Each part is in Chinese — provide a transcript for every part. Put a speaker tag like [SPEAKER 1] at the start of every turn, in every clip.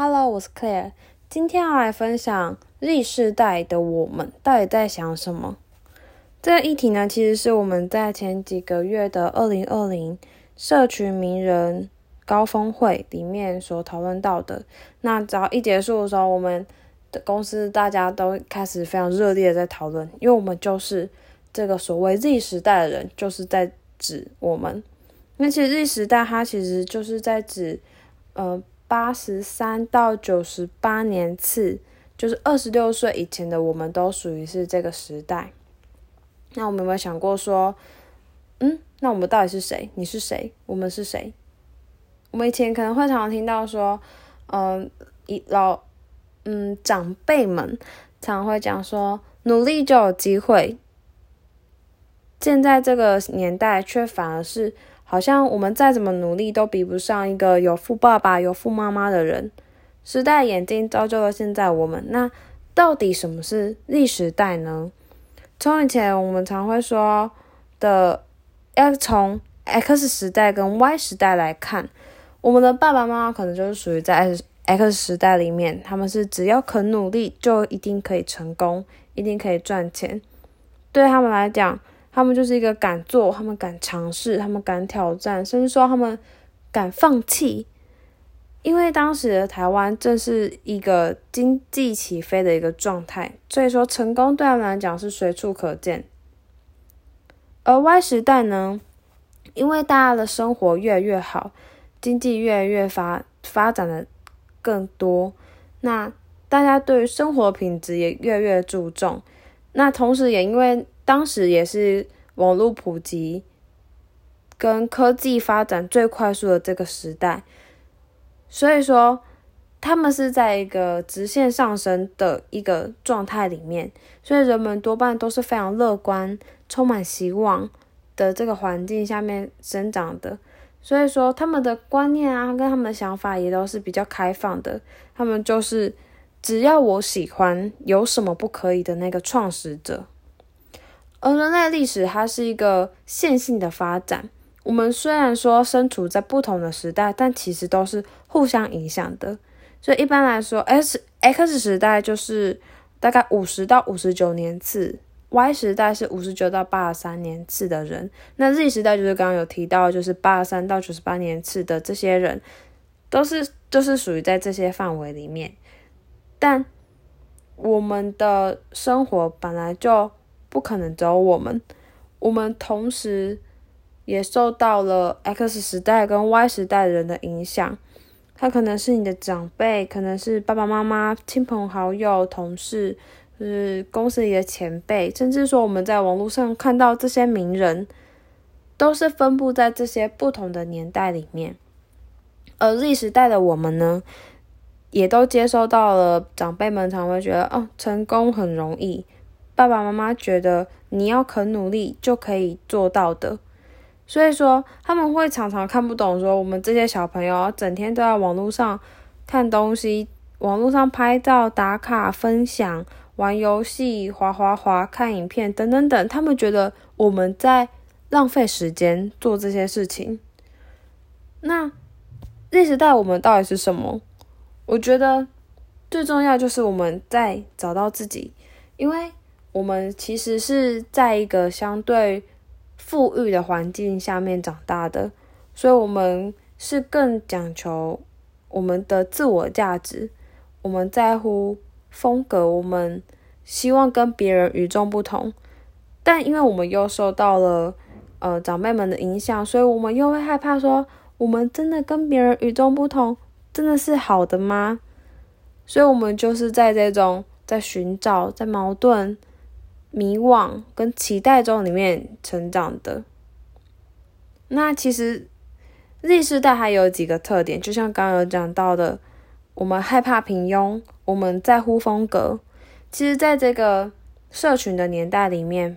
[SPEAKER 1] Hello，我是 Claire，今天要来分享 Z 世代的我们到底在想什么。这个议题呢，其实是我们在前几个月的二零二零社群名人高峰会里面所讨论到的。那只要一结束的时候，我们的公司大家都开始非常热烈的在讨论，因为我们就是这个所谓 Z 时代的人，就是在指我们。那其实 Z 时代它其实就是在指，呃。八十三到九十八年次，就是二十六岁以前的，我们都属于是这个时代。那我们有没有想过说，嗯，那我们到底是谁？你是谁？我们是谁？我们以前可能会常常听到说，嗯，一老，嗯，长辈们常会讲说，努力就有机会。现在这个年代，却反而是。好像我们再怎么努力都比不上一个有富爸爸、有富妈妈的人。时代眼镜造就了现在我们。那到底什么是 Z 时代呢？从以前我们常会说的，要从 X 时代跟 Y 时代来看，我们的爸爸妈妈可能就是属于在 X 时代里面，他们是只要肯努力就一定可以成功，一定可以赚钱。对他们来讲。他们就是一个敢做，他们敢尝试，他们敢挑战，甚至说他们敢放弃。因为当时的台湾正是一个经济起飞的一个状态，所以说成功对他们来讲是随处可见。而 Y 时代呢，因为大家的生活越来越好，经济越来越发发展的更多，那大家对于生活品质也越来越注重。那同时也因为当时也是网络普及跟科技发展最快速的这个时代，所以说他们是在一个直线上升的一个状态里面，所以人们多半都是非常乐观、充满希望的这个环境下面生长的，所以说他们的观念啊，跟他们的想法也都是比较开放的，他们就是只要我喜欢，有什么不可以的那个创始者。而人类历史它是一个线性的发展。我们虽然说身处在不同的时代，但其实都是互相影响的。所以一般来说，S X 时代就是大概五十到五十九年次，Y 时代是五十九到八十三年次的人。那 Z 时代就是刚刚有提到，就是八十三到九十八年次的这些人，都是就是属于在这些范围里面。但我们的生活本来就。不可能只有我们，我们同时也受到了 X 时代跟 Y 时代人的影响。他可能是你的长辈，可能是爸爸妈妈、亲朋好友、同事，就是公司里的前辈，甚至说我们在网络上看到这些名人，都是分布在这些不同的年代里面。而 Z 时代的我们呢，也都接收到了长辈们常会觉得，哦，成功很容易。爸爸妈妈觉得你要肯努力就可以做到的，所以说他们会常常看不懂，说我们这些小朋友整天都在网络上看东西，网络上拍照打卡分享，玩游戏滑滑滑看影片等等等，他们觉得我们在浪费时间做这些事情。那历时代我们到底是什么？我觉得最重要就是我们在找到自己，因为。我们其实是在一个相对富裕的环境下面长大的，所以我们是更讲求我们的自我价值，我们在乎风格，我们希望跟别人与众不同。但因为我们又受到了呃长辈们的影响，所以我们又会害怕说，我们真的跟别人与众不同，真的是好的吗？所以我们就是在这种在寻找，在矛盾。迷惘跟期待中里面成长的，那其实 Z 世代还有几个特点，就像刚刚有讲到的，我们害怕平庸，我们在乎风格。其实，在这个社群的年代里面，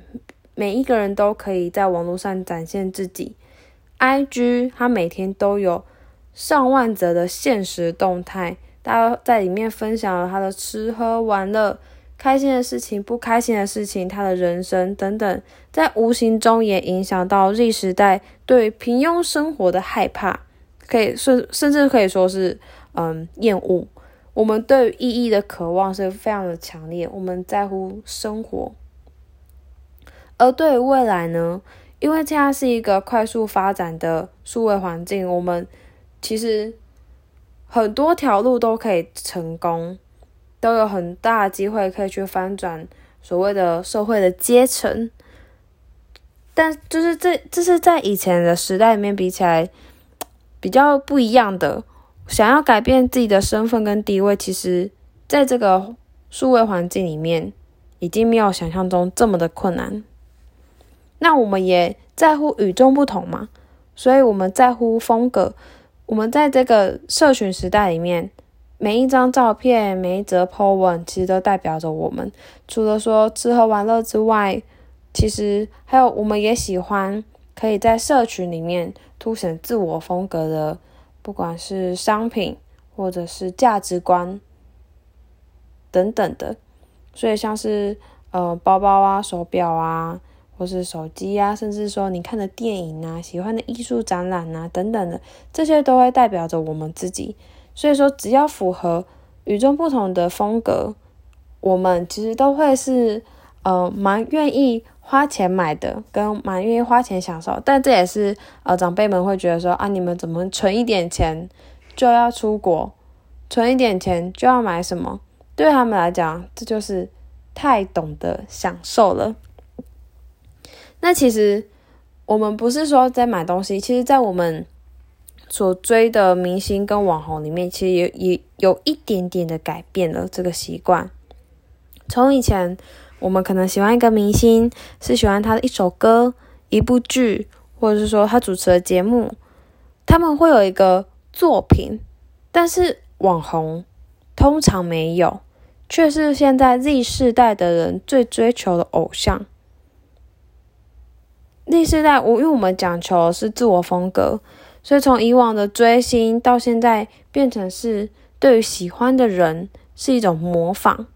[SPEAKER 1] 每一个人都可以在网络上展现自己。IG 它每天都有上万则的现实动态，大家在里面分享了他的吃喝玩乐。开心的事情、不开心的事情，他的人生等等，在无形中也影响到 Z 时代对平庸生活的害怕，可以甚甚至可以说是嗯厌恶。我们对于意义的渴望是非常的强烈，我们在乎生活。而对于未来呢？因为现在是一个快速发展的数位环境，我们其实很多条路都可以成功，都有很大机会可以去翻转所谓的社会的阶层。但就是这这是在以前的时代里面比起来比较不一样的。想要改变自己的身份跟地位，其实在这个数位环境里面，已经没有想象中这么的困难。那我们也在乎与众不同嘛，所以我们在乎风格。我们在这个社群时代里面，每一张照片、每一则 po 文，其实都代表着我们。除了说吃喝玩乐之外，其实还有我们也喜欢可以在社群里面凸显自我风格的。不管是商品或者是价值观等等的，所以像是呃包包啊、手表啊，或是手机啊，甚至说你看的电影啊、喜欢的艺术展览啊等等的，这些都会代表着我们自己。所以说，只要符合与众不同的风格，我们其实都会是呃蛮愿意。花钱买的跟蛮愿意花钱享受，但这也是呃长辈们会觉得说啊，你们怎么存一点钱就要出国，存一点钱就要买什么？对他们来讲，这就是太懂得享受了。那其实我们不是说在买东西，其实，在我们所追的明星跟网红里面，其实也也有一点点的改变了这个习惯，从以前。我们可能喜欢一个明星，是喜欢他的一首歌、一部剧，或者是说他主持的节目，他们会有一个作品，但是网红通常没有，却是现在 Z 世代的人最追求的偶像。Z 世代，我因为我们讲求是自我风格，所以从以往的追星到现在变成是对于喜欢的人是一种模仿。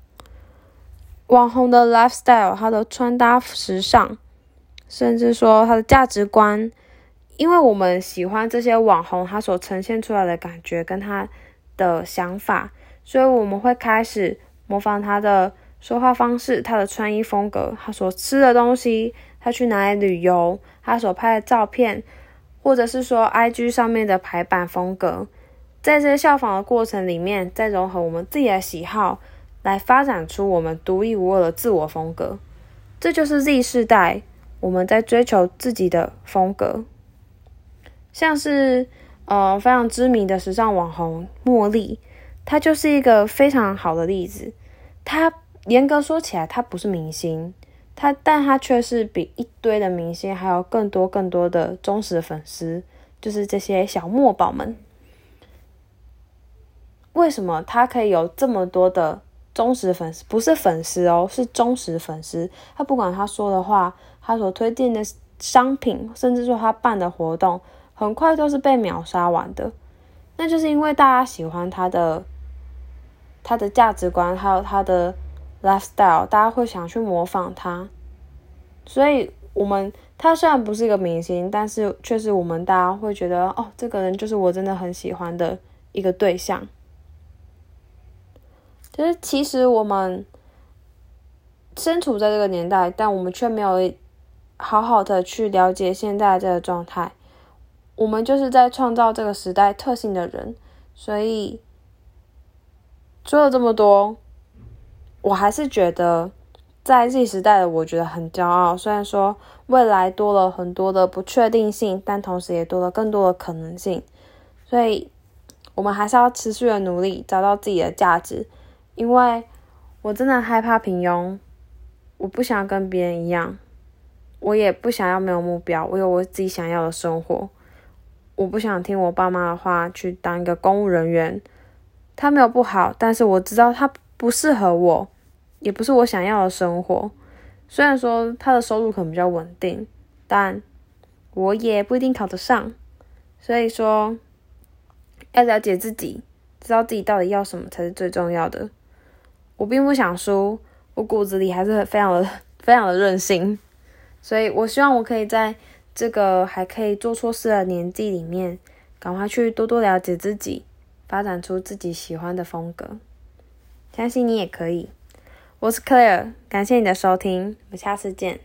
[SPEAKER 1] 网红的 lifestyle，他的穿搭时尚，甚至说他的价值观，因为我们喜欢这些网红他所呈现出来的感觉跟他的想法，所以我们会开始模仿他的说话方式、他的穿衣风格、他所吃的东西、他去哪里旅游、他所拍的照片，或者是说 IG 上面的排版风格，在这些效仿的过程里面，再融合我们自己的喜好。来发展出我们独一无二的自我风格，这就是 Z 世代我们在追求自己的风格。像是呃非常知名的时尚网红茉莉，她就是一个非常好的例子。她严格说起来，她不是明星，他但他却是比一堆的明星还有更多更多的忠实粉丝，就是这些小墨宝们。为什么他可以有这么多的？忠实粉丝不是粉丝哦，是忠实粉丝。他不管他说的话，他所推荐的商品，甚至说他办的活动，很快都是被秒杀完的。那就是因为大家喜欢他的他的价值观，还有他的 lifestyle，大家会想去模仿他。所以，我们他虽然不是一个明星，但是确实我们大家会觉得，哦，这个人就是我真的很喜欢的一个对象。就是其实我们身处在这个年代，但我们却没有好好的去了解现在这个状态。我们就是在创造这个时代特性的人，所以说了这么多，我还是觉得在 Z 时代的我觉得很骄傲。虽然说未来多了很多的不确定性，但同时也多了更多的可能性。所以我们还是要持续的努力，找到自己的价值。因为我真的害怕平庸，我不想跟别人一样，我也不想要没有目标，我有我自己想要的生活。我不想听我爸妈的话去当一个公务人员，他没有不好，但是我知道他不适合我，也不是我想要的生活。虽然说他的收入可能比较稳定，但我也不一定考得上。所以说，要了解自己，知道自己到底要什么才是最重要的。我并不想输，我骨子里还是非常的、非常的任性，所以我希望我可以在这个还可以做错事的年纪里面，赶快去多多了解自己，发展出自己喜欢的风格。相信你也可以。我是 Claire，感谢你的收听，我们下次见。